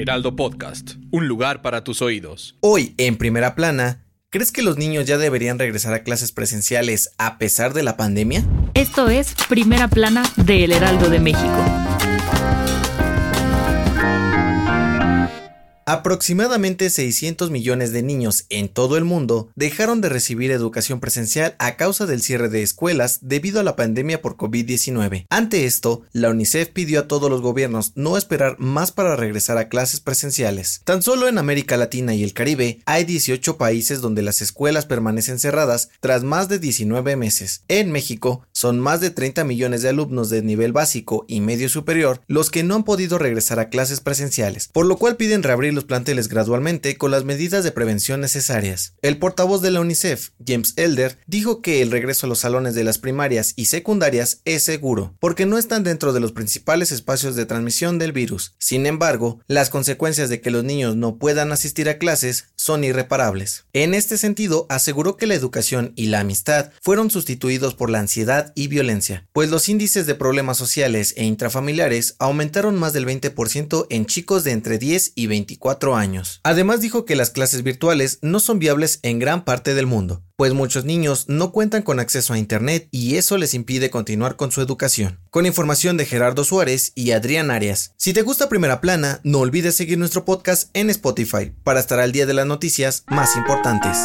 Heraldo Podcast, un lugar para tus oídos. Hoy, en primera plana, ¿crees que los niños ya deberían regresar a clases presenciales a pesar de la pandemia? Esto es Primera Plana de El Heraldo de México. Aproximadamente 600 millones de niños en todo el mundo dejaron de recibir educación presencial a causa del cierre de escuelas debido a la pandemia por COVID-19. Ante esto, la UNICEF pidió a todos los gobiernos no esperar más para regresar a clases presenciales. Tan solo en América Latina y el Caribe hay 18 países donde las escuelas permanecen cerradas tras más de 19 meses. En México, son más de 30 millones de alumnos de nivel básico y medio superior los que no han podido regresar a clases presenciales, por lo cual piden reabrir planteles gradualmente con las medidas de prevención necesarias. El portavoz de la UNICEF, James Elder, dijo que el regreso a los salones de las primarias y secundarias es seguro, porque no están dentro de los principales espacios de transmisión del virus. Sin embargo, las consecuencias de que los niños no puedan asistir a clases son irreparables. En este sentido, aseguró que la educación y la amistad fueron sustituidos por la ansiedad y violencia, pues los índices de problemas sociales e intrafamiliares aumentaron más del 20% en chicos de entre 10 y 24 años. Además dijo que las clases virtuales no son viables en gran parte del mundo, pues muchos niños no cuentan con acceso a Internet y eso les impide continuar con su educación. Con información de Gerardo Suárez y Adrián Arias. Si te gusta Primera Plana, no olvides seguir nuestro podcast en Spotify para estar al día de las noticias más importantes.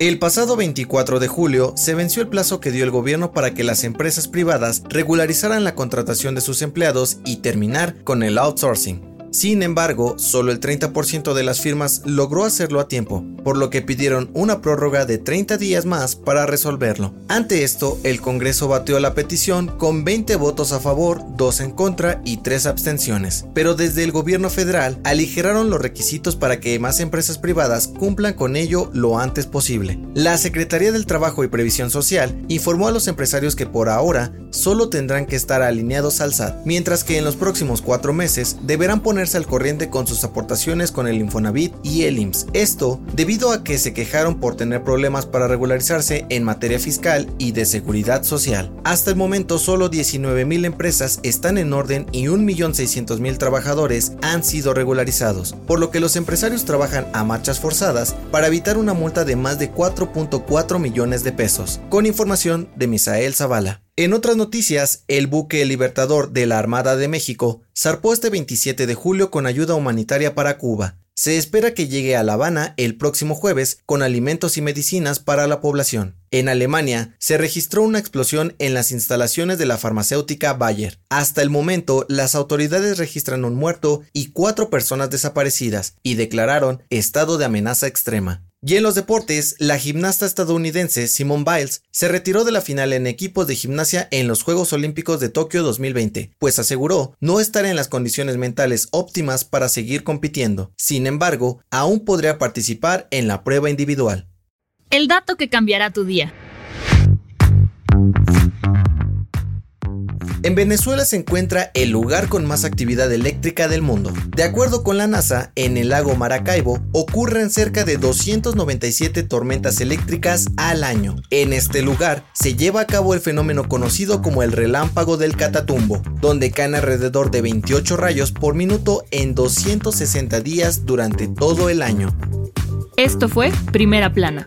El pasado 24 de julio se venció el plazo que dio el gobierno para que las empresas privadas regularizaran la contratación de sus empleados y terminar con el outsourcing. Sin embargo, solo el 30% de las firmas logró hacerlo a tiempo, por lo que pidieron una prórroga de 30 días más para resolverlo. Ante esto, el Congreso batió la petición con 20 votos a favor, 2 en contra y 3 abstenciones. Pero desde el gobierno federal aligeraron los requisitos para que más empresas privadas cumplan con ello lo antes posible. La Secretaría del Trabajo y Previsión Social informó a los empresarios que por ahora solo tendrán que estar alineados al SAT, mientras que en los próximos cuatro meses deberán poner al corriente con sus aportaciones con el Infonavit y el IMSS. Esto debido a que se quejaron por tener problemas para regularizarse en materia fiscal y de seguridad social. Hasta el momento solo 19.000 empresas están en orden y 1.600.000 trabajadores han sido regularizados, por lo que los empresarios trabajan a marchas forzadas para evitar una multa de más de 4.4 millones de pesos. Con información de Misael Zavala. En otras noticias, el buque Libertador de la Armada de México zarpó este 27 de julio con ayuda humanitaria para Cuba. Se espera que llegue a La Habana el próximo jueves con alimentos y medicinas para la población. En Alemania se registró una explosión en las instalaciones de la farmacéutica Bayer. Hasta el momento, las autoridades registran un muerto y cuatro personas desaparecidas y declararon estado de amenaza extrema. Y en los deportes, la gimnasta estadounidense Simone Biles se retiró de la final en equipos de gimnasia en los Juegos Olímpicos de Tokio 2020, pues aseguró no estar en las condiciones mentales óptimas para seguir compitiendo. Sin embargo, aún podría participar en la prueba individual. El dato que cambiará tu día. En Venezuela se encuentra el lugar con más actividad eléctrica del mundo. De acuerdo con la NASA, en el lago Maracaibo ocurren cerca de 297 tormentas eléctricas al año. En este lugar se lleva a cabo el fenómeno conocido como el relámpago del Catatumbo, donde caen alrededor de 28 rayos por minuto en 260 días durante todo el año. Esto fue Primera Plana,